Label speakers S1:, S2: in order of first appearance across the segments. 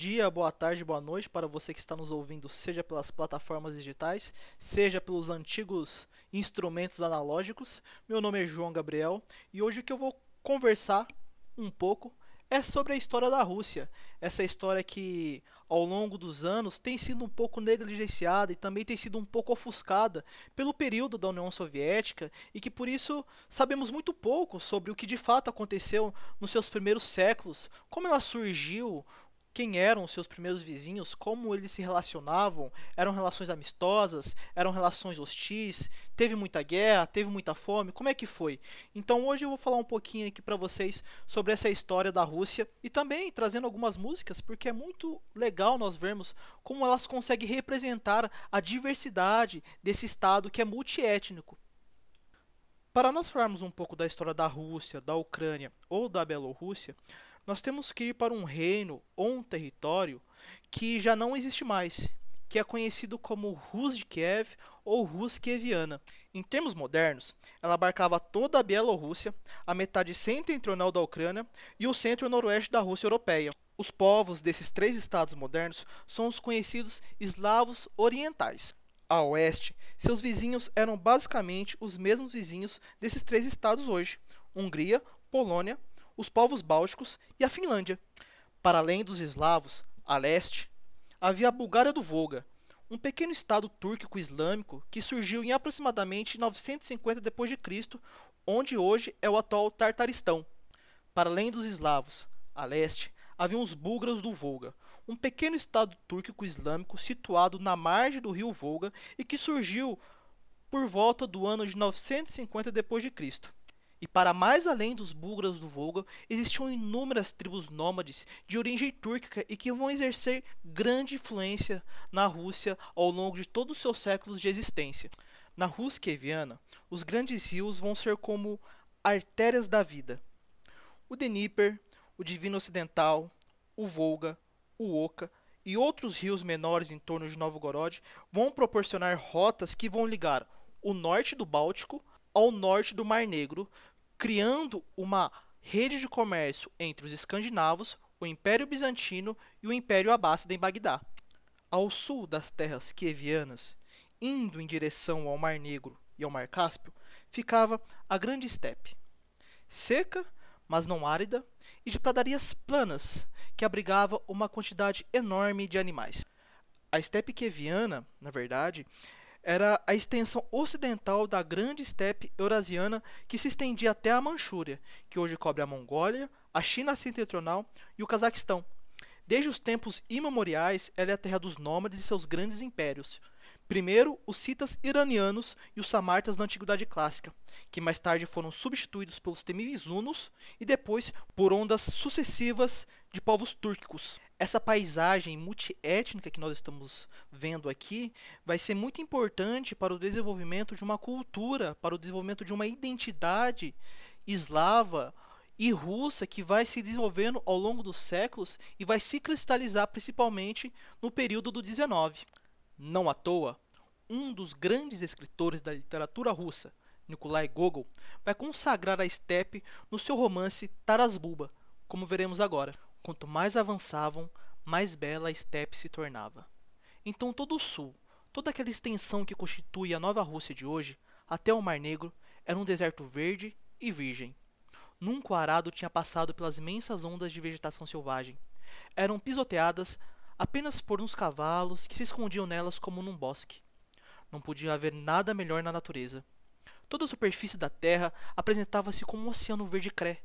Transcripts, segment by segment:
S1: Dia, boa tarde, boa noite para você que está nos ouvindo, seja pelas plataformas digitais, seja pelos antigos instrumentos analógicos. Meu nome é João Gabriel e hoje o que eu vou conversar um pouco é sobre a história da Rússia. Essa história que ao longo dos anos tem sido um pouco negligenciada e também tem sido um pouco ofuscada pelo período da União Soviética e que por isso sabemos muito pouco sobre o que de fato aconteceu nos seus primeiros séculos, como ela surgiu, quem eram os seus primeiros vizinhos, como eles se relacionavam, eram relações amistosas, eram relações hostis, teve muita guerra, teve muita fome, como é que foi? Então hoje eu vou falar um pouquinho aqui para vocês sobre essa história da Rússia e também trazendo algumas músicas, porque é muito legal nós vermos como elas conseguem representar a diversidade desse estado que é multiétnico. Para nós falarmos um pouco da história da Rússia, da Ucrânia ou da Bielorrússia, nós temos que ir para um reino ou um território que já não existe mais, que é conhecido como Rus de Kiev ou Rus Kieviana. Em termos modernos, ela abarcava toda a Bielorrússia, a metade centro-central da Ucrânia e o centro-noroeste da Rússia europeia. Os povos desses três estados modernos são os conhecidos eslavos orientais. A oeste, seus vizinhos eram basicamente os mesmos vizinhos desses três estados hoje: Hungria, Polônia, os povos bálticos e a Finlândia. Para além dos eslavos, a leste, havia a Bulgária do Volga, um pequeno estado túrquico-islâmico que surgiu em aproximadamente 950 d.C., onde hoje é o atual Tartaristão. Para além dos eslavos, a leste, haviam os búlgaros do Volga, um pequeno estado túrquico-islâmico situado na margem do rio Volga e que surgiu por volta do ano de 950 d.C. E para mais além dos búlgaros do Volga, existiam inúmeras tribos nômades de origem túrquica e que vão exercer grande influência na Rússia ao longo de todos os seus séculos de existência. Na Rússia kieviana, os grandes rios vão ser como artérias da vida. O Dnieper, o Divino Ocidental, o Volga, o Oka e outros rios menores em torno de Novgorod vão proporcionar rotas que vão ligar o norte do Báltico ao norte do Mar Negro, criando uma rede de comércio entre os escandinavos, o Império Bizantino e o Império Abássida em Bagdá. Ao sul das terras kievianas, indo em direção ao Mar Negro e ao Mar Cáspio, ficava a Grande Estepe, seca, mas não árida, e de pradarias planas, que abrigava uma quantidade enorme de animais. A estepe kieviana, na verdade, era a extensão ocidental da grande estepe eurasiana que se estendia até a Manchúria, que hoje cobre a Mongólia, a China setentrional e o Cazaquistão. Desde os tempos imemoriais, ela é a terra dos nômades e seus grandes impérios. Primeiro, os citas iranianos e os samartas da Antiguidade Clássica, que mais tarde foram substituídos pelos temíveis hunos e depois por ondas sucessivas de povos túrquicos essa paisagem multiétnica que nós estamos vendo aqui vai ser muito importante para o desenvolvimento de uma cultura, para o desenvolvimento de uma identidade eslava e russa que vai se desenvolvendo ao longo dos séculos e vai se cristalizar principalmente no período do 19. Não à toa, um dos grandes escritores da literatura russa, Nikolai Gogol, vai consagrar a estepe no seu romance Taras Bulba, como veremos agora. Quanto mais avançavam, mais bela a estepe se tornava. Então todo o sul, toda aquela extensão que constitui a Nova Rússia de hoje, até o Mar Negro, era um deserto verde e virgem. Nunca o arado tinha passado pelas imensas ondas de vegetação selvagem. Eram pisoteadas apenas por uns cavalos que se escondiam nelas como num bosque. Não podia haver nada melhor na natureza. Toda a superfície da terra apresentava-se como um oceano verde cré,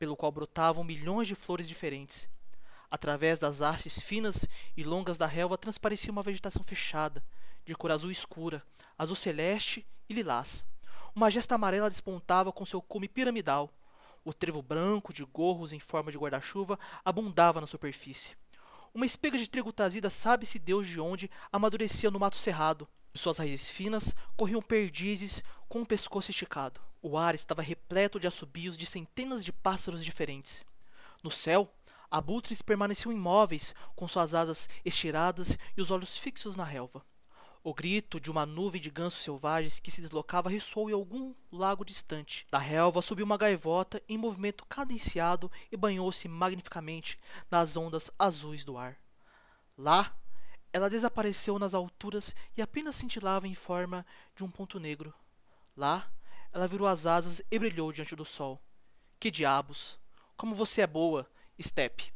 S1: pelo qual brotavam milhões de flores diferentes. Através das hastes finas e longas da relva transparecia uma vegetação fechada, de cor azul escura, azul celeste e lilás. Uma gesta amarela despontava com seu cume piramidal. O trevo branco de gorros em forma de guarda-chuva abundava na superfície. Uma espiga de trigo trazida sabe-se Deus de onde amadurecia no mato cerrado. Suas raízes finas corriam perdizes com o pescoço esticado. O ar estava repleto de assobios de centenas de pássaros diferentes. No céu, abutres permaneciam imóveis, com suas asas estiradas e os olhos fixos na relva. O grito de uma nuvem de gansos selvagens que se deslocava ressoou em algum lago distante. Da relva subiu uma gaivota em movimento cadenciado e banhou-se magnificamente nas ondas azuis do ar. Lá, ela desapareceu nas alturas e apenas cintilava em forma de um ponto negro. Lá, ela virou as asas e brilhou diante do sol. Que diabos! Como você é boa, Step!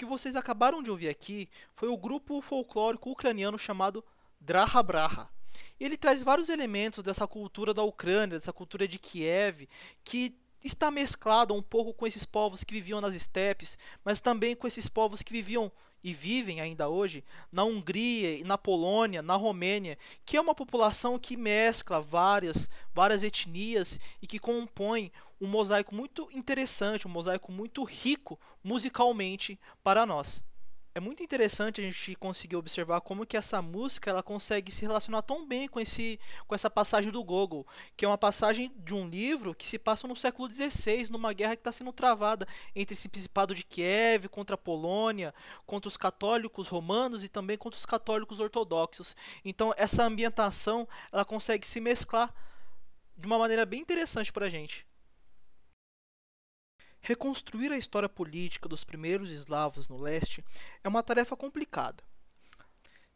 S1: Que vocês acabaram de ouvir aqui foi o grupo folclórico ucraniano chamado Draha Braha. Ele traz vários elementos dessa cultura da Ucrânia, dessa cultura de Kiev, que está mesclada um pouco com esses povos que viviam nas estepes, mas também com esses povos que viviam e vivem ainda hoje na Hungria e na Polônia, na Romênia, que é uma população que mescla várias, várias etnias e que compõe um mosaico muito interessante, um mosaico muito rico musicalmente para nós é muito interessante a gente conseguir observar como que essa música ela consegue se relacionar tão bem com, esse, com essa passagem do Gogol, que é uma passagem de um livro que se passa no século XVI, numa guerra que está sendo travada entre esse principado de Kiev contra a Polônia, contra os católicos romanos e também contra os católicos ortodoxos. Então essa ambientação ela consegue se mesclar de uma maneira bem interessante para a gente. Reconstruir a história política dos primeiros eslavos no leste é uma tarefa complicada.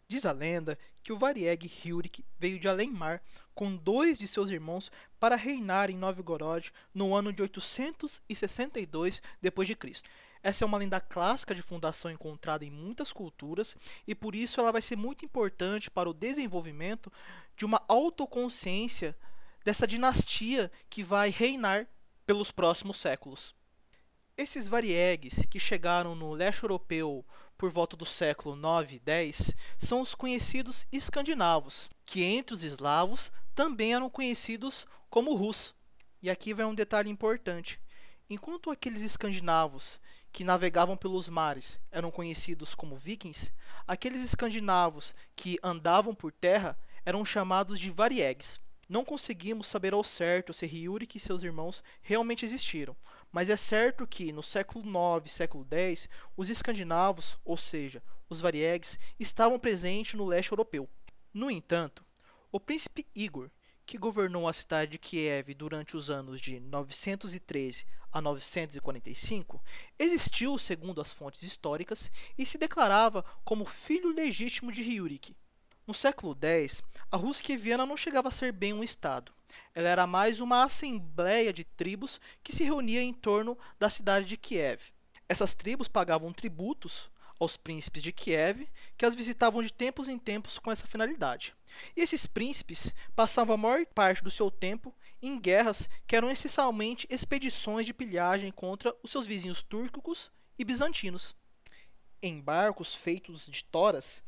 S1: Diz a lenda que o Varieg Hilrik veio de além-mar com dois de seus irmãos para reinar em Novgorod no ano de 862 d.C. Essa é uma lenda clássica de fundação encontrada em muitas culturas e por isso ela vai ser muito importante para o desenvolvimento de uma autoconsciência dessa dinastia que vai reinar pelos próximos séculos. Esses variegues que chegaram no leste europeu por volta do século 9 e 10 são os conhecidos escandinavos, que entre os eslavos também eram conhecidos como rus. E aqui vai um detalhe importante. Enquanto aqueles escandinavos que navegavam pelos mares eram conhecidos como vikings, aqueles escandinavos que andavam por terra eram chamados de variegues. Não conseguimos saber ao certo se Ryurik e seus irmãos realmente existiram, mas é certo que no século IX século X, os escandinavos, ou seja, os variegues, estavam presentes no leste europeu. No entanto, o príncipe Igor, que governou a cidade de Kiev durante os anos de 913 a 945, existiu segundo as fontes históricas e se declarava como filho legítimo de Ryurik. No século X, a Rússia Viana não chegava a ser bem um estado. Ela era mais uma assembleia de tribos que se reunia em torno da cidade de Kiev. Essas tribos pagavam tributos aos príncipes de Kiev, que as visitavam de tempos em tempos com essa finalidade. E esses príncipes passavam a maior parte do seu tempo em guerras que eram essencialmente expedições de pilhagem contra os seus vizinhos túrquicos e bizantinos. Em barcos feitos de toras,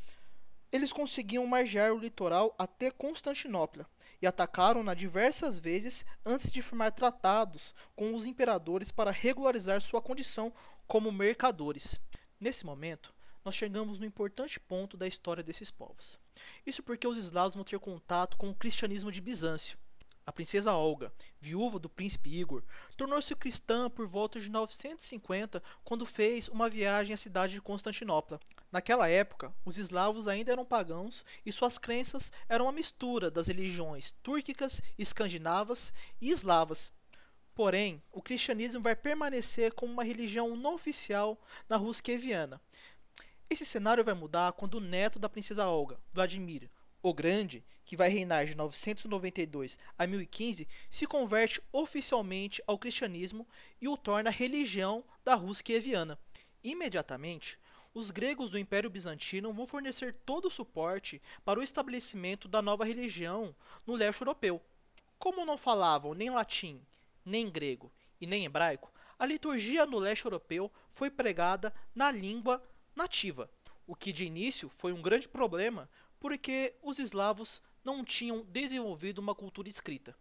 S1: eles conseguiam margear o litoral até Constantinopla e atacaram-na diversas vezes antes de firmar tratados com os imperadores para regularizar sua condição como mercadores. Nesse momento, nós chegamos no importante ponto da história desses povos. Isso porque os eslavos vão ter contato com o cristianismo de Bizâncio, a princesa Olga, viúva do príncipe Igor, tornou-se cristã por volta de 950, quando fez uma viagem à cidade de Constantinopla. Naquela época, os eslavos ainda eram pagãos e suas crenças eram uma mistura das religiões túrquicas, escandinavas e eslavas. Porém, o cristianismo vai permanecer como uma religião não oficial na Rússia Kieviana. Esse cenário vai mudar quando o neto da princesa Olga, Vladimir, o Grande, que vai reinar de 992 a 1015, se converte oficialmente ao cristianismo e o torna religião da Rússia kieviana. Imediatamente, os gregos do Império Bizantino vão fornecer todo o suporte para o estabelecimento da nova religião no leste europeu. Como não falavam nem latim, nem grego e nem hebraico, a liturgia no leste europeu foi pregada na língua nativa, o que de início foi um grande problema porque os eslavos não tinham desenvolvido uma cultura escrita.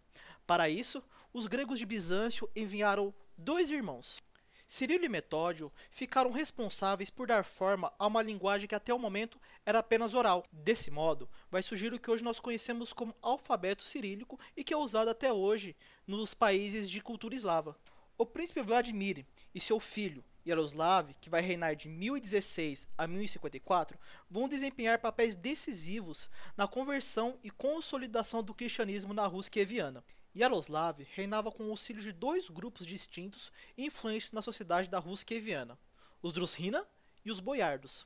S1: Para isso, os gregos de Bizâncio enviaram dois irmãos. Cirilo e Metódio ficaram responsáveis por dar forma a uma linguagem que até o momento era apenas oral. Desse modo, vai surgir o que hoje nós conhecemos como alfabeto cirílico e que é usado até hoje nos países de cultura eslava. O príncipe Vladimir e seu filho, Yaroslav, que vai reinar de 1016 a 1054, vão desempenhar papéis decisivos na conversão e consolidação do cristianismo na Rússia kieviana. Yaroslav reinava com o auxílio de dois grupos distintos e influentes na sociedade da Rússia kieviana, os Drusrina e os Boiardos.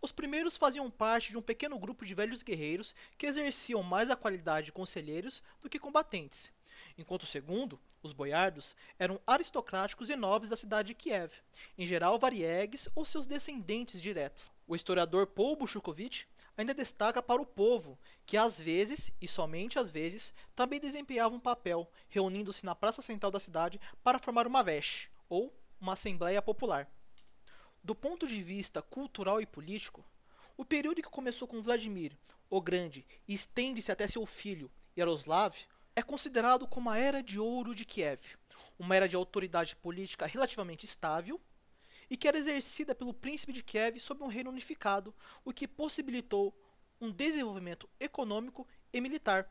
S1: Os primeiros faziam parte de um pequeno grupo de velhos guerreiros que exerciam mais a qualidade de conselheiros do que combatentes, enquanto o segundo, os boiardos, eram aristocráticos e nobres da cidade de Kiev, em geral variegues ou seus descendentes diretos. O historiador Paul Bushukovich ainda destaca para o povo que às vezes, e somente às vezes, também desempenhava um papel, reunindo-se na praça central da cidade para formar uma veche, ou uma assembleia popular. Do ponto de vista cultural e político, o período que começou com Vladimir o Grande e estende-se até seu filho Yaroslav é considerado como a Era de Ouro de Kiev, uma era de autoridade política relativamente estável e que era exercida pelo príncipe de Kiev sob um reino unificado, o que possibilitou um desenvolvimento econômico e militar.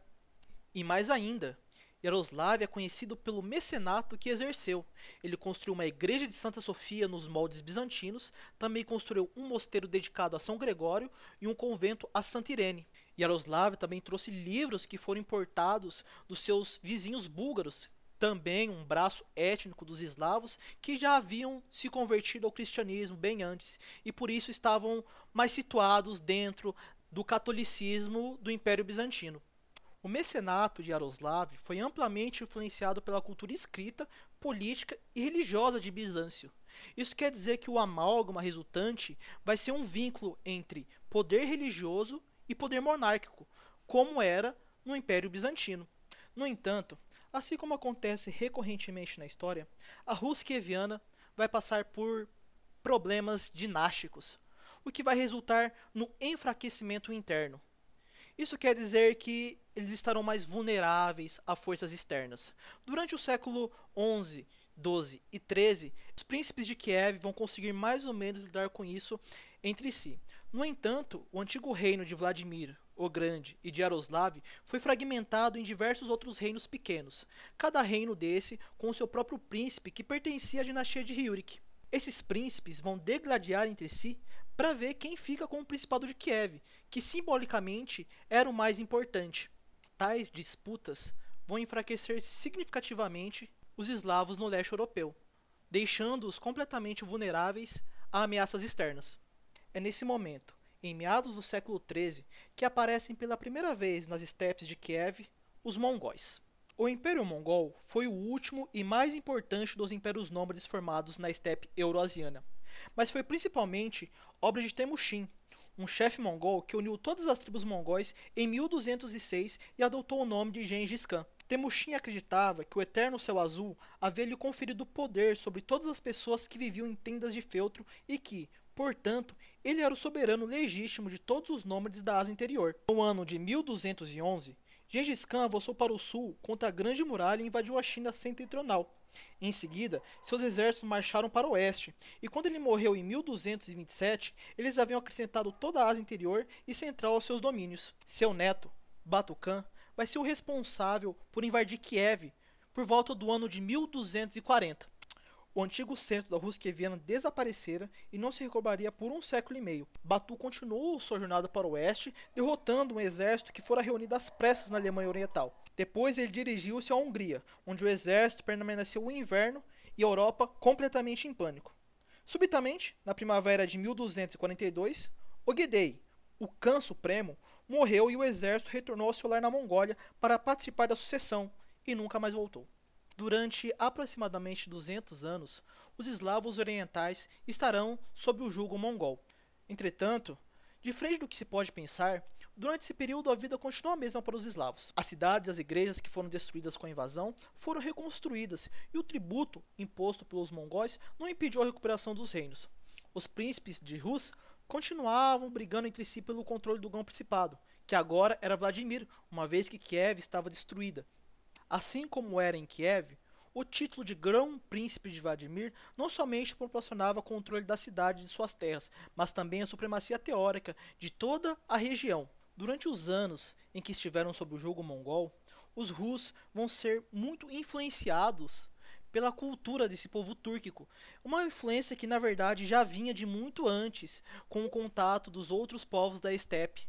S1: E mais ainda, Yaroslav é conhecido pelo mecenato que exerceu. Ele construiu uma igreja de Santa Sofia nos moldes bizantinos, também construiu um mosteiro dedicado a São Gregório e um convento a Santa Irene. Yaroslav também trouxe livros que foram importados dos seus vizinhos búlgaros, também um braço étnico dos eslavos que já haviam se convertido ao cristianismo bem antes e por isso estavam mais situados dentro do catolicismo do Império Bizantino. O mecenato de Yaroslav foi amplamente influenciado pela cultura escrita, política e religiosa de Bizâncio. Isso quer dizer que o amálgama resultante vai ser um vínculo entre poder religioso e poder monárquico, como era no Império Bizantino. No entanto, assim como acontece recorrentemente na história, a Rússia kieviana vai passar por problemas dinásticos, o que vai resultar no enfraquecimento interno. Isso quer dizer que eles estarão mais vulneráveis a forças externas. Durante o século XI, XII e XIII, os príncipes de Kiev vão conseguir mais ou menos lidar com isso entre si. No entanto, o antigo reino de Vladimir o Grande e de Yaroslav foi fragmentado em diversos outros reinos pequenos, cada reino desse com seu próprio príncipe que pertencia à dinastia de Ryurik. Esses príncipes vão degladiar entre si para ver quem fica com o Principado de Kiev, que simbolicamente era o mais importante. Tais disputas vão enfraquecer significativamente os eslavos no leste europeu, deixando-os completamente vulneráveis a ameaças externas. É nesse momento, em meados do século XIII, que aparecem pela primeira vez nas estepes de Kiev os mongóis. O Império Mongol foi o último e mais importante dos impérios nômades formados na estepe euroasiana, mas foi principalmente obra de Temujin, um chefe mongol que uniu todas as tribos mongóis em 1206 e adotou o nome de Gengis Khan. Temujin acreditava que o eterno céu azul havia lhe conferido poder sobre todas as pessoas que viviam em tendas de feltro e que, portanto, ele era o soberano legítimo de todos os nômades da Ásia Interior. No ano de 1211, Gengis Khan avançou para o sul contra a Grande Muralha e invadiu a China setentrional. Em seguida, seus exércitos marcharam para o oeste, e quando ele morreu em 1227, eles haviam acrescentado toda a Ásia Interior e Central aos seus domínios. Seu neto, Batu Khan, vai ser o responsável por invadir Kiev por volta do ano de 1240. O antigo centro da Rússia kieviana desaparecera e não se recobraria por um século e meio. Batu continuou sua jornada para o oeste, derrotando um exército que fora reunido às pressas na Alemanha Oriental. Depois ele dirigiu-se à Hungria, onde o exército permaneceu o inverno e a Europa completamente em pânico. Subitamente, na primavera de 1242, Ogedei, o Khan Supremo, morreu e o exército retornou ao seu lar na Mongólia para participar da sucessão e nunca mais voltou. Durante aproximadamente 200 anos, os eslavos orientais estarão sob o jugo mongol. Entretanto, Diferente do que se pode pensar, durante esse período a vida continuou a mesma para os eslavos. As cidades e as igrejas que foram destruídas com a invasão foram reconstruídas e o tributo imposto pelos mongóis não impediu a recuperação dos reinos. Os príncipes de Rus continuavam brigando entre si pelo controle do Gão Principado, que agora era Vladimir, uma vez que Kiev estava destruída. Assim como era em Kiev, o título de Grão-Príncipe de Vladimir não somente proporcionava controle da cidade e de suas terras, mas também a supremacia teórica de toda a região. Durante os anos em que estiveram sob o jogo mongol, os Rus vão ser muito influenciados pela cultura desse povo túrquico, uma influência que na verdade já vinha de muito antes, com o contato dos outros povos da estepe.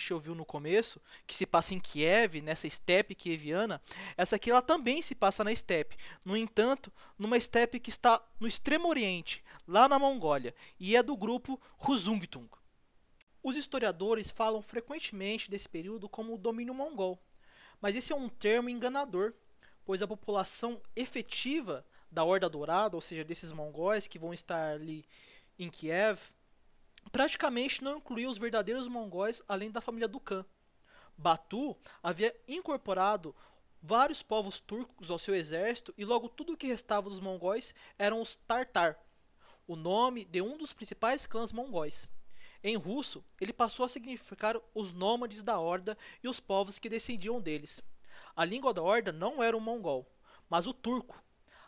S1: Gente ouviu no começo, que se passa em Kiev, nessa steppe kieviana, essa aqui ela também se passa na steppe. No entanto, numa steppe que está no extremo oriente, lá na Mongólia, e é do grupo Huzungtung. Os historiadores falam frequentemente desse período como o domínio mongol, mas esse é um termo enganador, pois a população efetiva da Horda Dourada, ou seja, desses mongóis que vão estar ali em Kiev, praticamente não incluía os verdadeiros mongóis além da família do Khan. Batu havia incorporado vários povos turcos ao seu exército e logo tudo o que restava dos mongóis eram os Tartar, o nome de um dos principais clãs mongóis. Em russo, ele passou a significar os nômades da horda e os povos que descendiam deles. A língua da horda não era o mongol, mas o turco,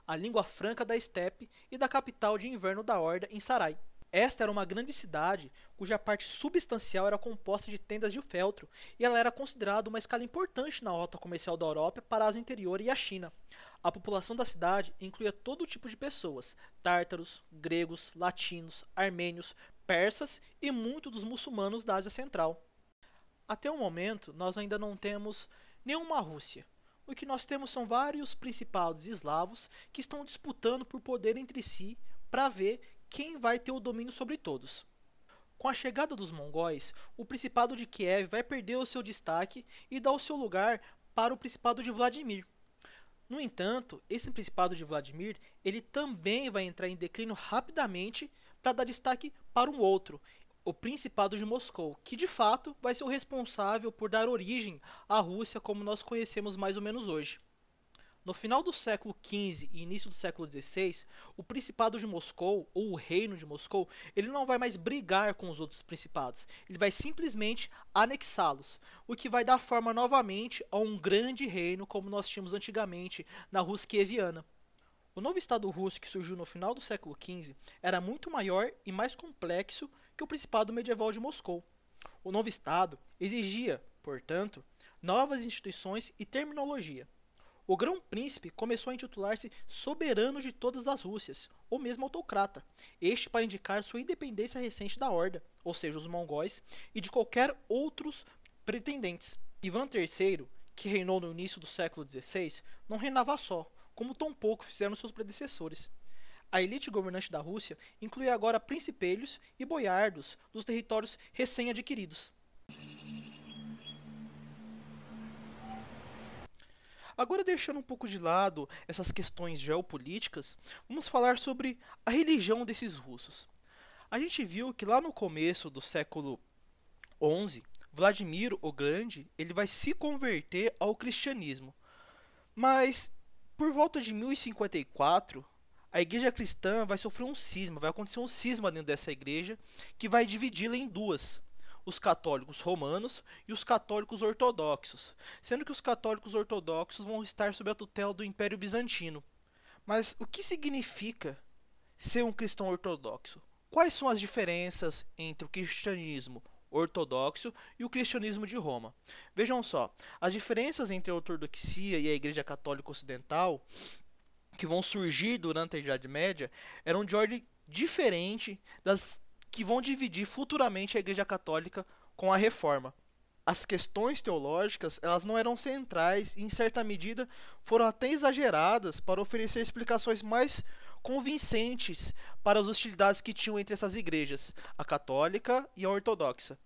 S1: a língua franca da estepe e da capital de inverno da horda em Sarai. Esta era uma grande cidade cuja parte substancial era composta de tendas de feltro e ela era considerada uma escala importante na rota comercial da Europa para a Ásia Interior e a China. A população da cidade incluía todo tipo de pessoas: tártaros, gregos, latinos, armênios, persas e muitos dos muçulmanos da Ásia Central. Até o momento, nós ainda não temos nenhuma Rússia. O que nós temos são vários principados eslavos que estão disputando por poder entre si para ver quem vai ter o domínio sobre todos. Com a chegada dos mongóis, o Principado de Kiev vai perder o seu destaque e dar o seu lugar para o Principado de Vladimir. No entanto, esse Principado de Vladimir ele também vai entrar em declínio rapidamente para dar destaque para um outro, o Principado de Moscou, que de fato vai ser o responsável por dar origem à Rússia como nós conhecemos mais ou menos hoje. No final do século XV e início do século XVI, o Principado de Moscou, ou o Reino de Moscou, ele não vai mais brigar com os outros principados, ele vai simplesmente anexá-los, o que vai dar forma novamente a um grande reino como nós tínhamos antigamente na Rússia Kieviana. O novo Estado russo que surgiu no final do século XV era muito maior e mais complexo que o Principado medieval de Moscou. O novo Estado exigia, portanto, novas instituições e terminologia. O grão-príncipe começou a intitular-se soberano de todas as Rússias, ou mesmo autocrata, este para indicar sua independência recente da Horda, ou seja, os mongóis, e de qualquer outros pretendentes. Ivan III, que reinou no início do século XVI, não reinava só, como tampouco fizeram seus predecessores. A elite governante da Rússia incluía agora principelhos e boiardos dos territórios recém-adquiridos. Agora, deixando um pouco de lado essas questões geopolíticas, vamos falar sobre a religião desses russos. A gente viu que lá no começo do século XI, Vladimir o Grande ele vai se converter ao cristianismo. Mas por volta de 1054, a igreja cristã vai sofrer um cisma, vai acontecer um cisma dentro dessa igreja que vai dividi-la em duas os católicos romanos e os católicos ortodoxos, sendo que os católicos ortodoxos vão estar sob a tutela do Império Bizantino. Mas o que significa ser um cristão ortodoxo? Quais são as diferenças entre o cristianismo ortodoxo e o cristianismo de Roma? Vejam só, as diferenças entre a ortodoxia e a Igreja Católica Ocidental que vão surgir durante a Idade Média eram de ordem diferente das que vão dividir futuramente a Igreja Católica com a Reforma. As questões teológicas elas não eram centrais e, em certa medida, foram até exageradas para oferecer explicações mais convincentes para as hostilidades que tinham entre essas igrejas, a católica e a ortodoxa.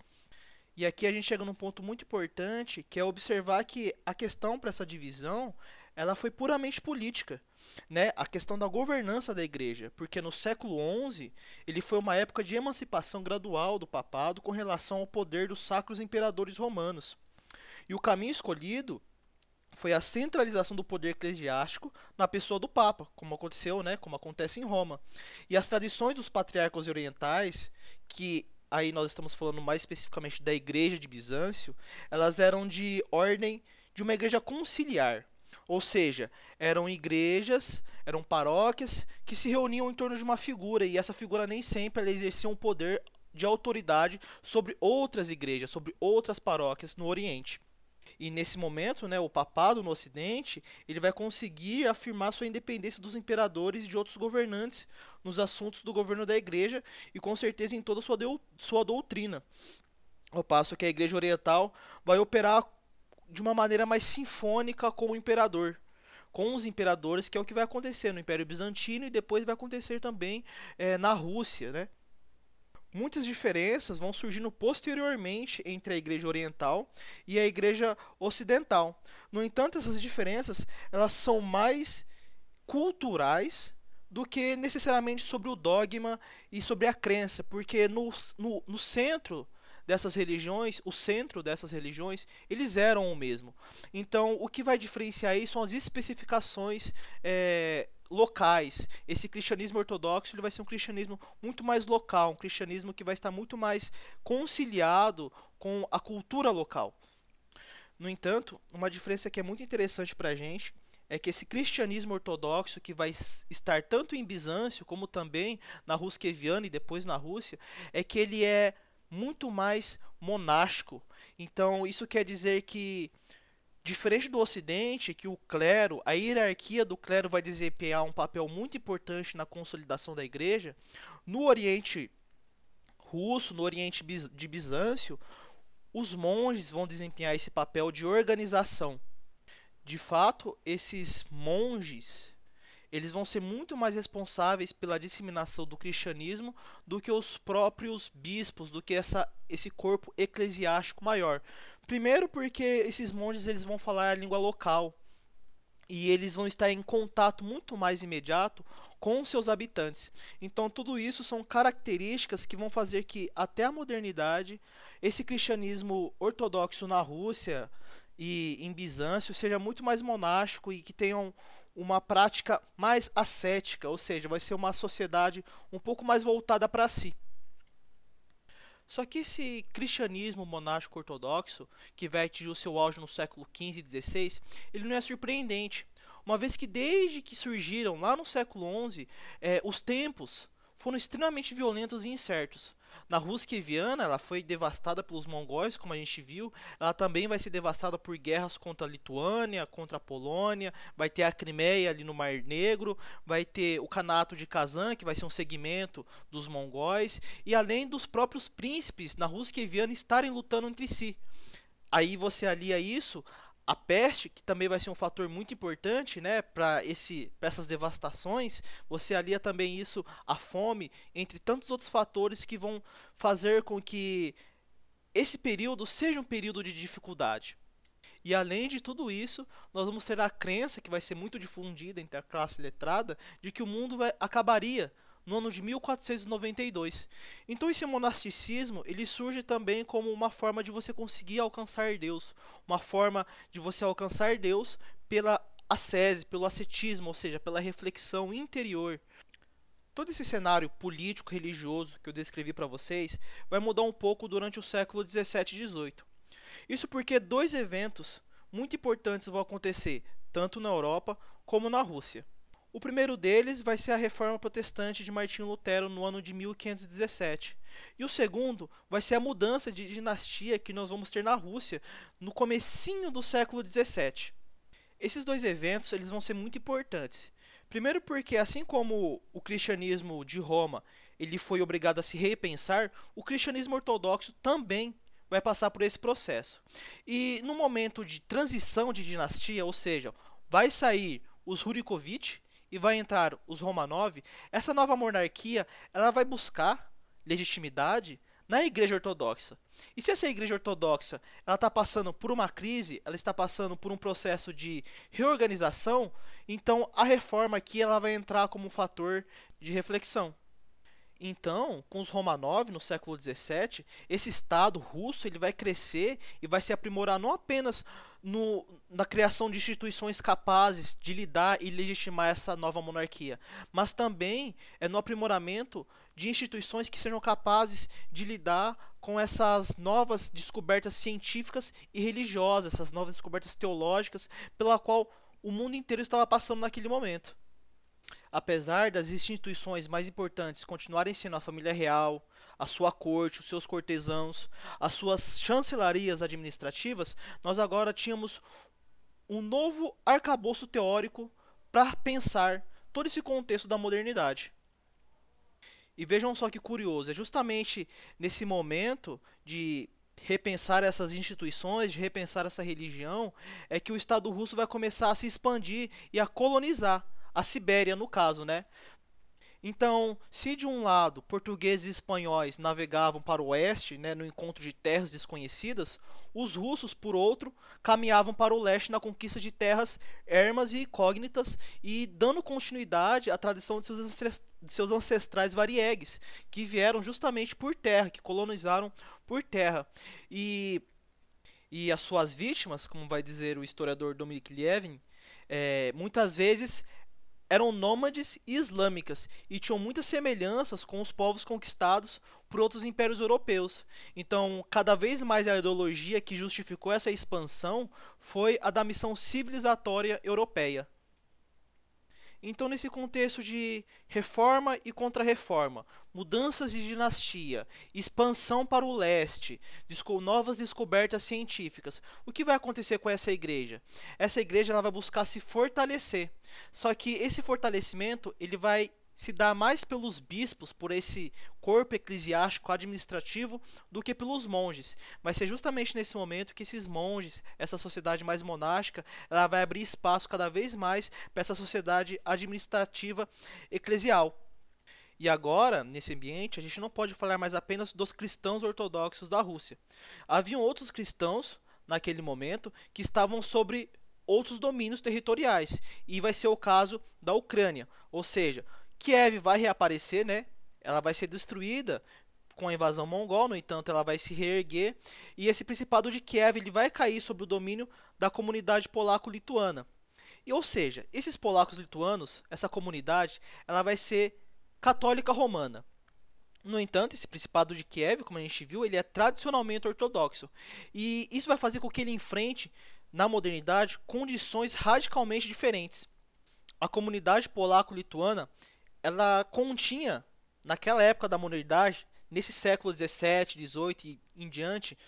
S1: E aqui a gente chega num ponto muito importante, que é observar que a questão para essa divisão ela foi puramente política, né? A questão da governança da igreja, porque no século XI ele foi uma época de emancipação gradual do papado com relação ao poder dos sacros imperadores romanos. E o caminho escolhido foi a centralização do poder eclesiástico na pessoa do Papa, como aconteceu, né, como acontece em Roma. E as tradições dos patriarcas orientais, que aí nós estamos falando mais especificamente da igreja de Bizâncio, elas eram de ordem de uma igreja conciliar, ou seja, eram igrejas, eram paróquias que se reuniam em torno de uma figura e essa figura nem sempre ela exercia um poder de autoridade sobre outras igrejas, sobre outras paróquias no Oriente. E nesse momento, né, o papado no Ocidente, ele vai conseguir afirmar sua independência dos imperadores e de outros governantes nos assuntos do governo da igreja e com certeza em toda sua, sua doutrina. Ao passo que a igreja oriental vai operar de uma maneira mais sinfônica com o imperador, com os imperadores, que é o que vai acontecer no Império Bizantino e depois vai acontecer também é, na Rússia, né? Muitas diferenças vão surgindo posteriormente entre a Igreja Oriental e a Igreja Ocidental. No entanto, essas diferenças elas são mais culturais do que necessariamente sobre o dogma e sobre a crença, porque no, no, no centro dessas religiões, o centro dessas religiões, eles eram o mesmo. Então, o que vai diferenciar aí são as especificações é, locais. Esse cristianismo ortodoxo ele vai ser um cristianismo muito mais local, um cristianismo que vai estar muito mais conciliado com a cultura local. No entanto, uma diferença que é muito interessante para a gente é que esse cristianismo ortodoxo que vai estar tanto em Bizâncio como também na Rússia e depois na Rússia, é que ele é muito mais monástico. Então, isso quer dizer que diferente do Ocidente, que o clero, a hierarquia do clero vai desempenhar um papel muito importante na consolidação da igreja, no Oriente russo, no Oriente de Bizâncio, os monges vão desempenhar esse papel de organização. De fato, esses monges, eles vão ser muito mais responsáveis pela disseminação do cristianismo do que os próprios bispos, do que essa, esse corpo eclesiástico maior. Primeiro porque esses monges eles vão falar a língua local e eles vão estar em contato muito mais imediato com seus habitantes. Então, tudo isso são características que vão fazer que, até a modernidade, esse cristianismo ortodoxo na Rússia e em Bizâncio seja muito mais monástico e que tenham uma prática mais ascética, ou seja, vai ser uma sociedade um pouco mais voltada para si. Só que esse cristianismo monástico ortodoxo, que vai atingir o seu auge no século XV e XVI, ele não é surpreendente, uma vez que desde que surgiram lá no século XI, é, os tempos foram extremamente violentos e incertos. Na Rússia Viana, ela foi devastada pelos mongóis, como a gente viu. Ela também vai ser devastada por guerras contra a Lituânia, contra a Polônia. Vai ter a Crimeia ali no Mar Negro. Vai ter o Canato de Kazan, que vai ser um segmento dos mongóis. E além dos próprios príncipes na Rússia Viana estarem lutando entre si. Aí você alia isso a peste, que também vai ser um fator muito importante né, para essas devastações, você alia também isso a fome, entre tantos outros fatores que vão fazer com que esse período seja um período de dificuldade. E além de tudo isso, nós vamos ter a crença que vai ser muito difundida entre a classe letrada de que o mundo vai, acabaria no ano de 1492. Então esse monasticismo, ele surge também como uma forma de você conseguir alcançar Deus, uma forma de você alcançar Deus pela ascese, pelo ascetismo, ou seja, pela reflexão interior. Todo esse cenário político religioso que eu descrevi para vocês vai mudar um pouco durante o século 17 e 18. Isso porque dois eventos muito importantes vão acontecer tanto na Europa como na Rússia. O primeiro deles vai ser a reforma protestante de Martinho Lutero no ano de 1517. E o segundo vai ser a mudança de dinastia que nós vamos ter na Rússia no comecinho do século 17. Esses dois eventos eles vão ser muito importantes. Primeiro porque assim como o cristianismo de Roma ele foi obrigado a se repensar, o cristianismo ortodoxo também vai passar por esse processo. E no momento de transição de dinastia, ou seja, vai sair os Rurikovich e vai entrar os Romanov, essa nova monarquia ela vai buscar legitimidade na igreja ortodoxa. E se essa igreja ortodoxa ela está passando por uma crise, ela está passando por um processo de reorganização, então a reforma aqui ela vai entrar como um fator de reflexão. Então, com os Romanov no século XVII, esse Estado russo ele vai crescer e vai se aprimorar não apenas no, na criação de instituições capazes de lidar e legitimar essa nova monarquia, mas também é no aprimoramento de instituições que sejam capazes de lidar com essas novas descobertas científicas e religiosas, essas novas descobertas teológicas, pela qual o mundo inteiro estava passando naquele momento. Apesar das instituições mais importantes continuarem sendo a família real, a sua corte, os seus cortesãos, as suas chancelarias administrativas, nós agora tínhamos um novo arcabouço teórico para pensar todo esse contexto da modernidade. E vejam só que curioso, é justamente nesse momento de repensar essas instituições, de repensar essa religião, é que o Estado russo vai começar a se expandir e a colonizar a Sibéria, no caso, né? Então, se de um lado portugueses e espanhóis navegavam para o oeste, né, no encontro de terras desconhecidas, os russos, por outro, caminhavam para o leste na conquista de terras ermas e incógnitas e dando continuidade à tradição de seus ancestrais variegues, que vieram justamente por terra, que colonizaram por terra. E, e as suas vítimas, como vai dizer o historiador Dominic Lievin, é, muitas vezes eram nômades islâmicas e tinham muitas semelhanças com os povos conquistados por outros impérios europeus. Então, cada vez mais a ideologia que justificou essa expansão foi a da missão civilizatória europeia. Então, nesse contexto de reforma e contra-reforma, mudanças de dinastia, expansão para o leste, novas descobertas científicas, o que vai acontecer com essa igreja? Essa igreja ela vai buscar se fortalecer. Só que esse fortalecimento ele vai se dá mais pelos bispos, por esse corpo eclesiástico administrativo, do que pelos monges. Vai ser justamente nesse momento que esses monges, essa sociedade mais monástica, ela vai abrir espaço cada vez mais para essa sociedade administrativa eclesial. E agora, nesse ambiente, a gente não pode falar mais apenas dos cristãos ortodoxos da Rússia. Haviam outros cristãos, naquele momento, que estavam sobre outros domínios territoriais. E vai ser o caso da Ucrânia. Ou seja, Kiev vai reaparecer, né? Ela vai ser destruída com a invasão mongol, no entanto, ela vai se reerguer e esse principado de Kiev ele vai cair sob o domínio da comunidade polaco-lituana. E ou seja, esses polacos lituanos, essa comunidade, ela vai ser católica romana. No entanto, esse principado de Kiev, como a gente viu, ele é tradicionalmente ortodoxo. E isso vai fazer com que ele enfrente na modernidade condições radicalmente diferentes. A comunidade polaco-lituana ela continha, naquela época da modernidade, nesse século 17, 18 e em diante,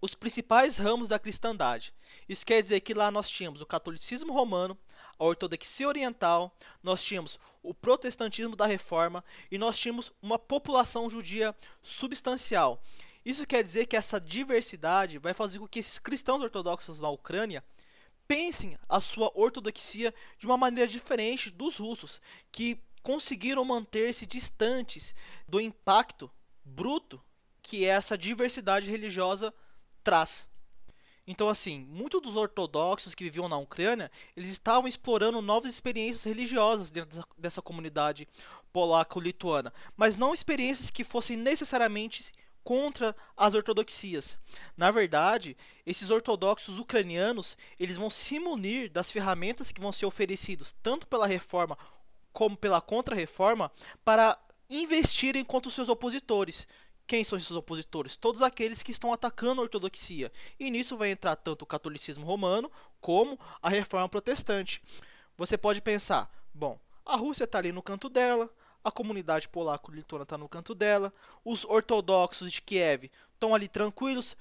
S1: os principais ramos da cristandade. Isso quer dizer que lá nós tínhamos o catolicismo romano, a ortodoxia oriental, nós tínhamos o protestantismo da reforma e nós tínhamos uma população judia substancial. Isso quer dizer que essa diversidade vai fazer com que esses cristãos ortodoxos na Ucrânia pensem a sua ortodoxia de uma maneira diferente dos russos, que conseguiram manter-se distantes do impacto bruto que essa diversidade religiosa traz. Então, assim, muitos dos ortodoxos que viviam na Ucrânia, eles estavam explorando novas experiências religiosas dentro dessa, comunidade polaco-lituana, mas não experiências que fossem necessariamente contra as ortodoxias. Na verdade, esses ortodoxos ucranianos, eles vão se munir das ferramentas que vão ser oferecidos tanto pela reforma como pela contra-reforma para investirem contra os seus opositores. Quem são esses opositores? Todos aqueles que estão atacando a ortodoxia. E nisso vai entrar tanto o catolicismo romano como a reforma protestante. Você pode pensar, bom, a Rússia está ali no canto dela, a comunidade polaco-lituana está no canto dela, os ortodoxos de Kiev estão ali tranquilos,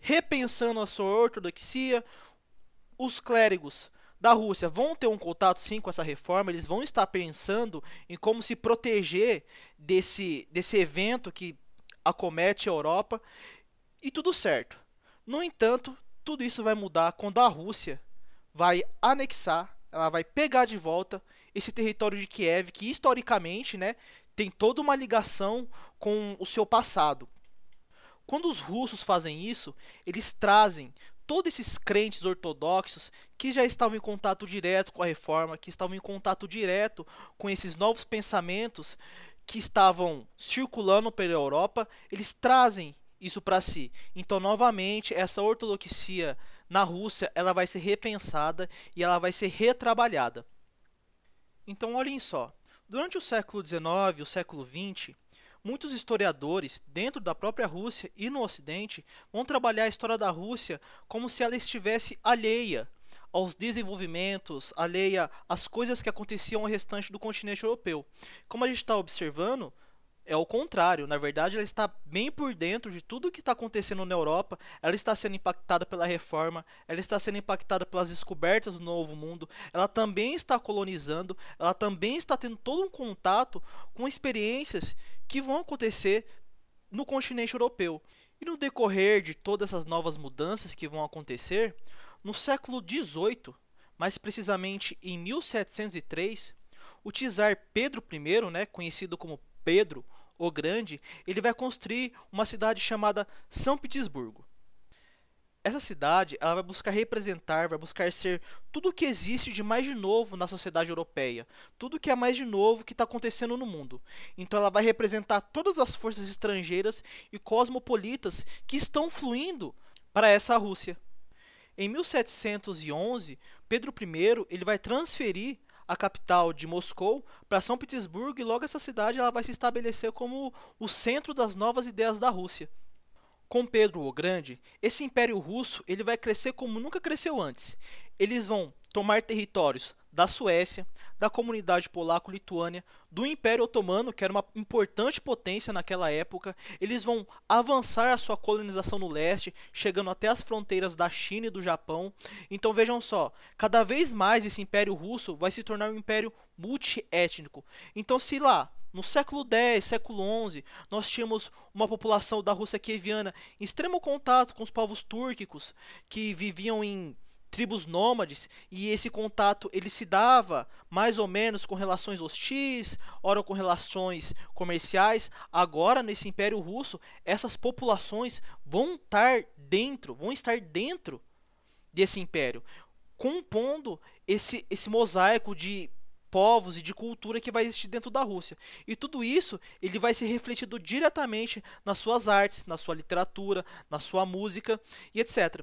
S1: repensando a sua ortodoxia, os clérigos da Rússia vão ter um contato sim com essa reforma, eles vão estar pensando em como se proteger desse, desse evento que acomete a Europa e tudo certo. No entanto, tudo isso vai mudar quando a Rússia vai anexar, ela vai pegar de volta esse território de Kiev que historicamente, né, tem toda uma ligação com o seu passado. Quando os russos fazem isso, eles trazem todos esses crentes ortodoxos que já estavam em contato direto com a reforma, que estavam em contato direto com esses novos pensamentos que estavam circulando pela Europa, eles trazem isso para si. Então, novamente, essa ortodoxia na Rússia, ela vai ser repensada e ela vai ser retrabalhada. Então, olhem só. Durante o século XIX, o século XX, Muitos historiadores, dentro da própria Rússia e no Ocidente, vão trabalhar a história da Rússia como se ela estivesse alheia aos desenvolvimentos, alheia às coisas que aconteciam ao restante do continente europeu. Como a gente está observando, é o contrário, na verdade ela está bem por dentro de tudo o que está acontecendo na Europa, ela está sendo impactada pela reforma, ela está sendo impactada pelas descobertas do novo mundo, ela também está colonizando, ela também está tendo todo um contato com experiências que vão acontecer no continente europeu. E no decorrer de todas essas novas mudanças que vão acontecer, no século XVIII, mais precisamente em 1703, o czar Pedro I, né, conhecido como Pedro o Grande, ele vai construir uma cidade chamada São Petersburgo. Essa cidade ela vai buscar representar, vai buscar ser tudo o que existe de mais de novo na sociedade europeia, tudo que é mais de novo que está acontecendo no mundo. Então ela vai representar todas as forças estrangeiras e cosmopolitas que estão fluindo para essa Rússia. Em 1711, Pedro I ele vai transferir a capital de Moscou para São Petersburgo e logo essa cidade ela vai se estabelecer como o centro das novas ideias da Rússia. Com Pedro o Grande, esse Império Russo ele vai crescer como nunca cresceu antes. Eles vão tomar territórios da Suécia, da comunidade polaco-lituânia, do Império Otomano, que era uma importante potência naquela época. Eles vão avançar a sua colonização no leste, chegando até as fronteiras da China e do Japão. Então vejam só, cada vez mais esse Império Russo vai se tornar um império multiétnico. Então se lá no século X, século XI, nós tínhamos uma população da Rússia kieviana em extremo contato com os povos túrquicos que viviam em tribos nômades e esse contato ele se dava mais ou menos com relações hostis, ora com relações comerciais. Agora nesse Império Russo, essas populações vão estar dentro, vão estar dentro desse império, compondo esse esse mosaico de povos e de cultura que vai existir dentro da Rússia. E tudo isso ele vai ser refletido diretamente nas suas artes, na sua literatura, na sua música e etc.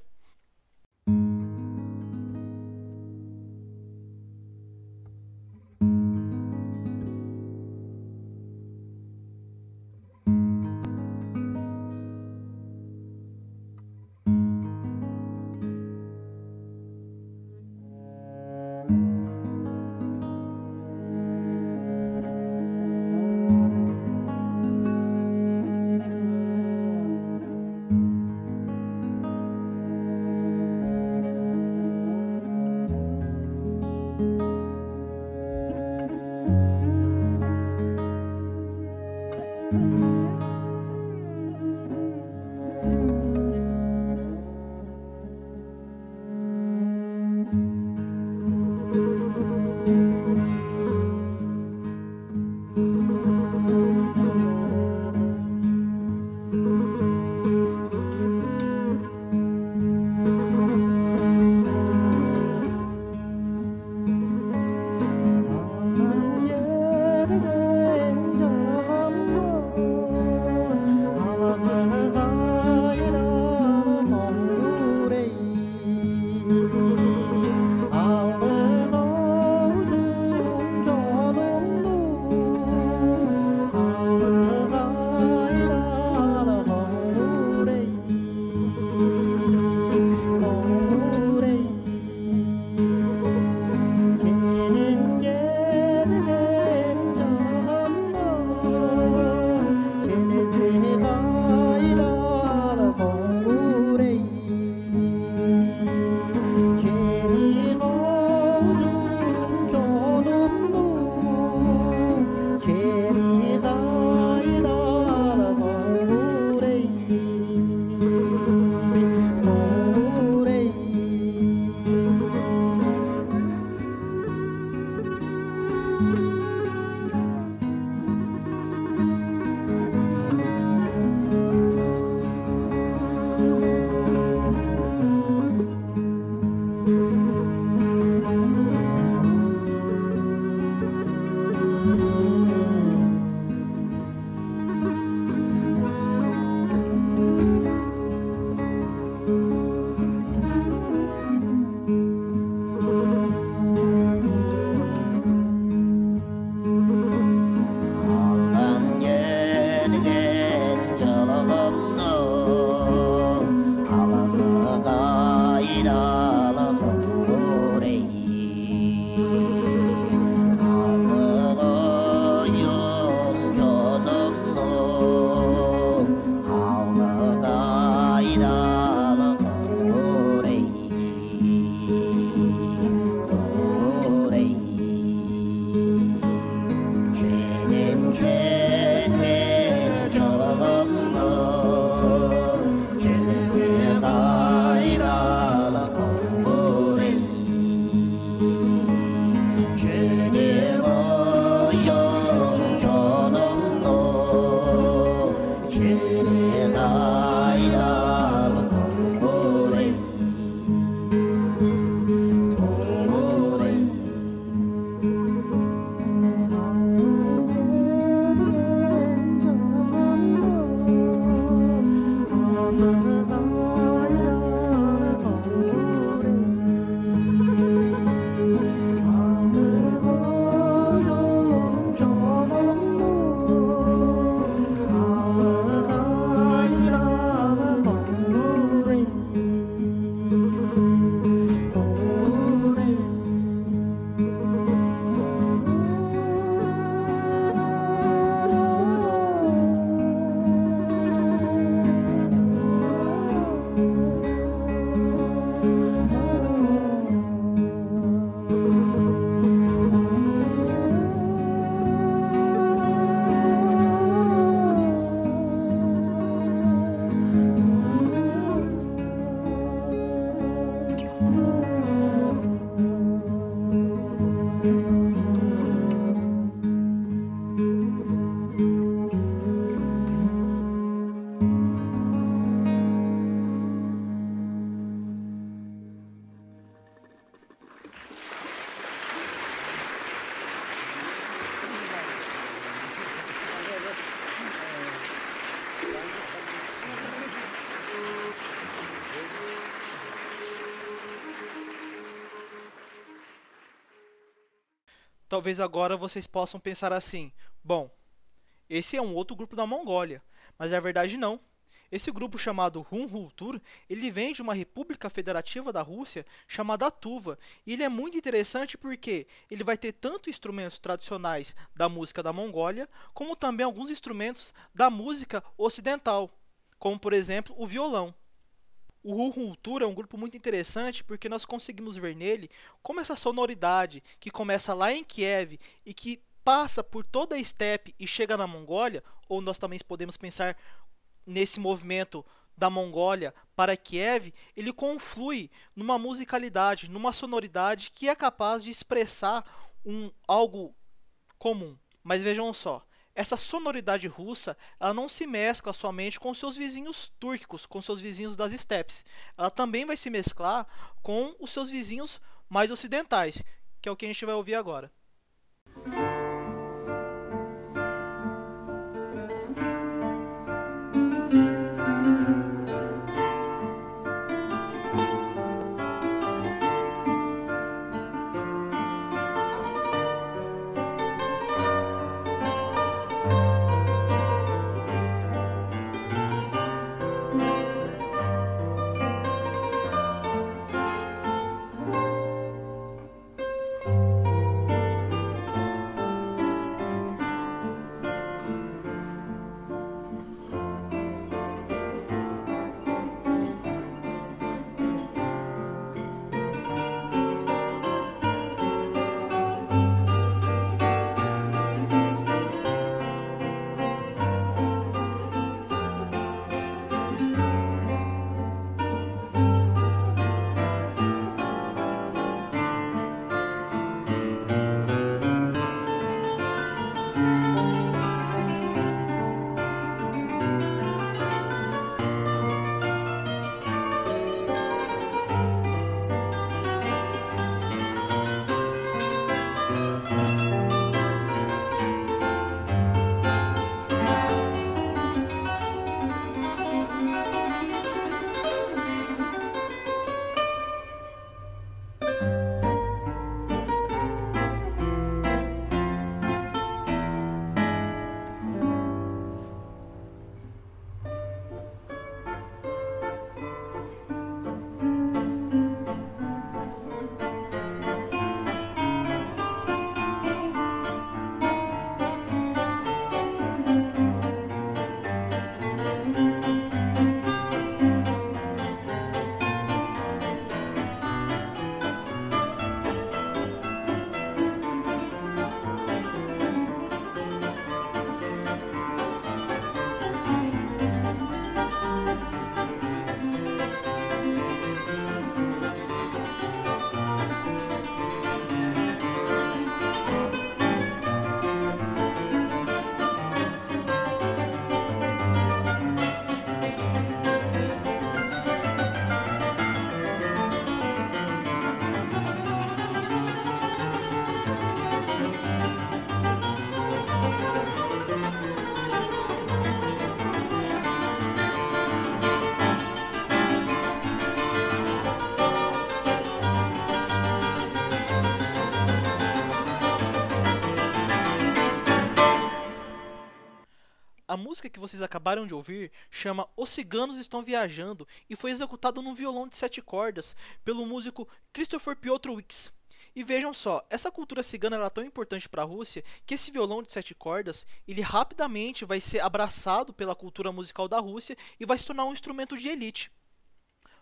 S1: Talvez agora vocês possam pensar assim: bom, esse é um outro grupo da Mongólia, mas é verdade não. Esse grupo chamado Hun ele vem de uma república federativa da Rússia chamada Tuva, e ele é muito interessante porque ele vai ter tanto instrumentos tradicionais da música da Mongólia, como também alguns instrumentos da música ocidental, como por exemplo o violão. O Hun é um grupo muito interessante porque nós conseguimos ver nele como essa sonoridade que começa lá em Kiev e que passa por toda a estepe e chega na Mongólia, ou nós também podemos pensar nesse movimento da Mongólia para Kiev, ele conflui numa musicalidade, numa sonoridade que é capaz de expressar um algo comum. Mas vejam só, essa sonoridade russa, ela não se mescla somente com seus vizinhos túrquicos, com seus vizinhos das estepes. Ela também vai se mesclar com os seus vizinhos mais ocidentais, que é o que a gente vai ouvir agora. Música que vocês acabaram de ouvir chama Os Ciganos Estão Viajando e foi executado num violão de sete cordas pelo músico Christopher Piotrowicz. E vejam só, essa cultura cigana é tão importante para a Rússia que esse violão de sete cordas, ele rapidamente vai ser abraçado pela cultura musical da Rússia e vai se tornar um instrumento de elite.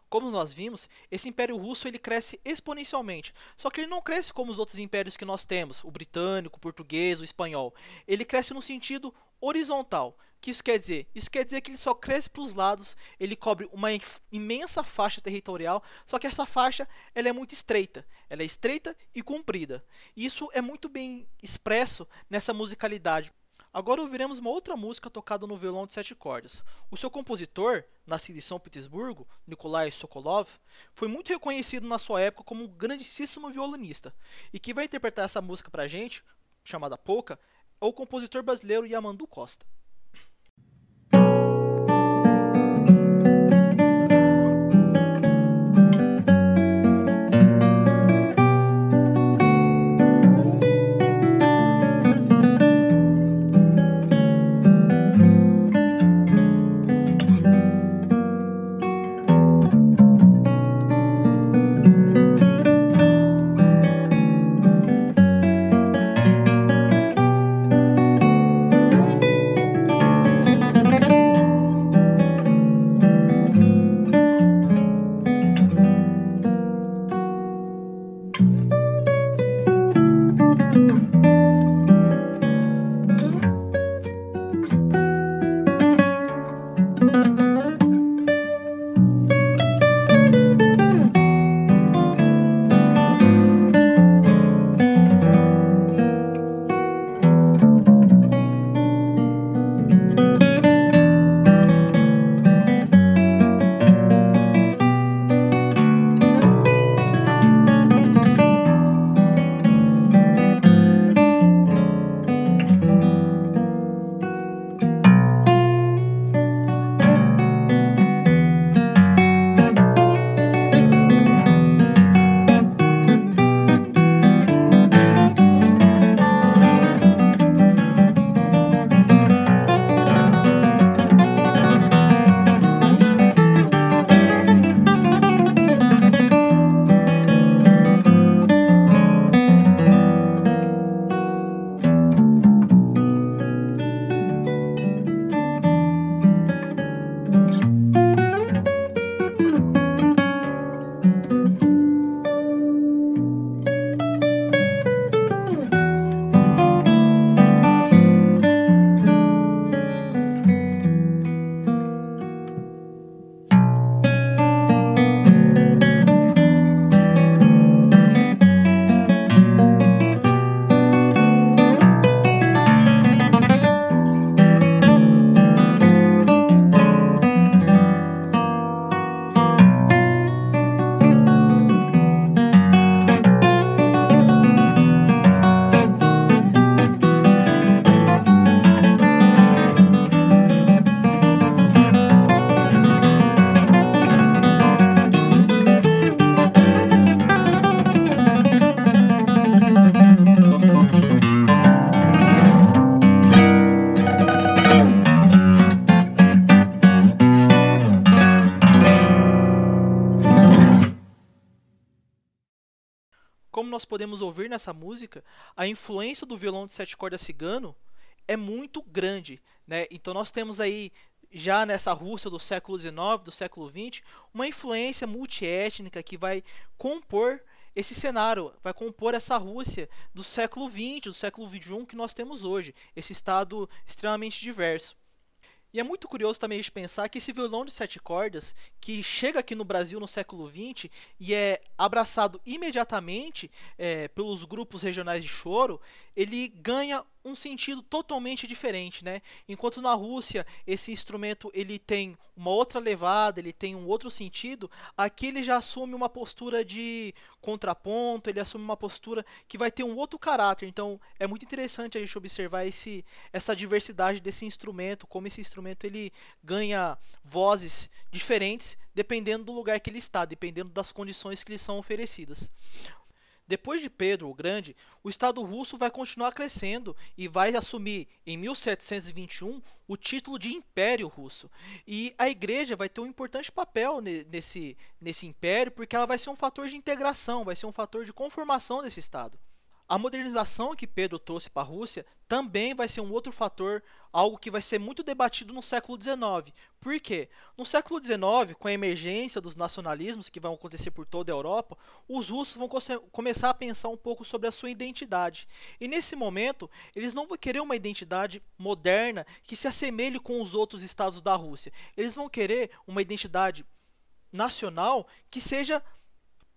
S1: Como nós vimos, esse Império Russo ele cresce exponencialmente. Só que ele não cresce como os outros impérios que nós temos, o britânico, o português, o espanhol. Ele cresce no sentido horizontal. Que isso quer dizer? Isso quer dizer que ele só cresce para os lados, ele cobre uma imensa faixa territorial, só que essa faixa ela é muito estreita. Ela é estreita e comprida. Isso é muito bem expresso nessa musicalidade. Agora ouviremos uma outra música tocada no violão de sete cordas. O seu compositor, nascido em São Petersburgo, Nikolai Sokolov, foi muito reconhecido na sua época como um grandíssimo violinista. E quem vai interpretar essa música para a gente, chamada Polka, é o compositor brasileiro Yamandu Costa. Nessa música, a influência do violão de sete cordas cigano é muito grande, né? Então nós temos aí já nessa Rússia do século XIX, do século XX, uma influência multiétnica que vai compor esse cenário, vai compor essa Rússia do século XX, do século XXI que nós temos hoje, esse estado extremamente diverso. E é muito curioso também a gente pensar que esse violão de sete cordas, que chega aqui no Brasil no século XX e é abraçado imediatamente é, pelos grupos regionais de choro, ele ganha um sentido totalmente diferente, né? Enquanto na Rússia esse instrumento ele tem uma outra levada, ele tem um outro sentido, aqui ele já assume uma postura de contraponto, ele assume uma postura que vai ter um outro caráter. Então é muito interessante a gente observar esse, essa diversidade desse instrumento, como esse instrumento ele ganha vozes diferentes dependendo do lugar que ele está, dependendo das condições que lhe são oferecidas. Depois de Pedro o Grande, o Estado russo vai continuar crescendo e vai assumir em 1721 o título de Império Russo. E a Igreja vai ter um importante papel nesse, nesse império, porque ela vai ser um fator de integração, vai ser um fator de conformação desse Estado. A modernização que Pedro trouxe para a Rússia também vai ser um outro fator, algo que vai ser muito debatido no século XIX. Por quê? No século XIX, com a emergência dos nacionalismos que vão acontecer por toda a Europa, os russos vão começar a pensar um pouco sobre a sua identidade. E nesse momento, eles não vão querer uma identidade moderna que se assemelhe com os outros estados da Rússia. Eles vão querer uma identidade nacional que seja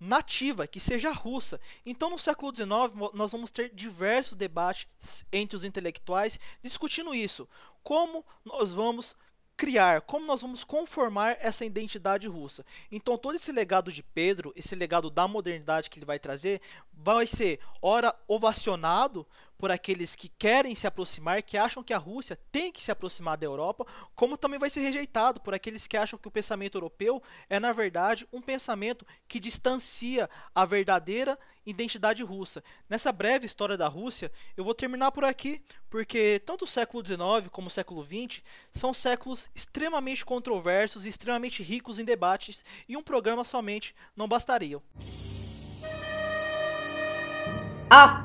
S1: nativa, que seja russa. Então, no século XIX, nós vamos ter diversos debates entre os intelectuais discutindo isso. Como nós vamos criar, como nós vamos conformar essa identidade russa. Então, todo esse legado de Pedro, esse legado da modernidade que ele vai trazer, vai ser, ora, ovacionado por aqueles que querem se aproximar, que acham que a Rússia tem que se aproximar da Europa, como também vai ser rejeitado por aqueles que acham que o pensamento europeu é, na verdade, um pensamento que distancia a verdadeira identidade russa. Nessa breve história da Rússia, eu vou terminar por aqui, porque tanto o século XIX como o século XX são séculos extremamente controversos e extremamente ricos em debates, e um programa somente não bastaria.
S2: A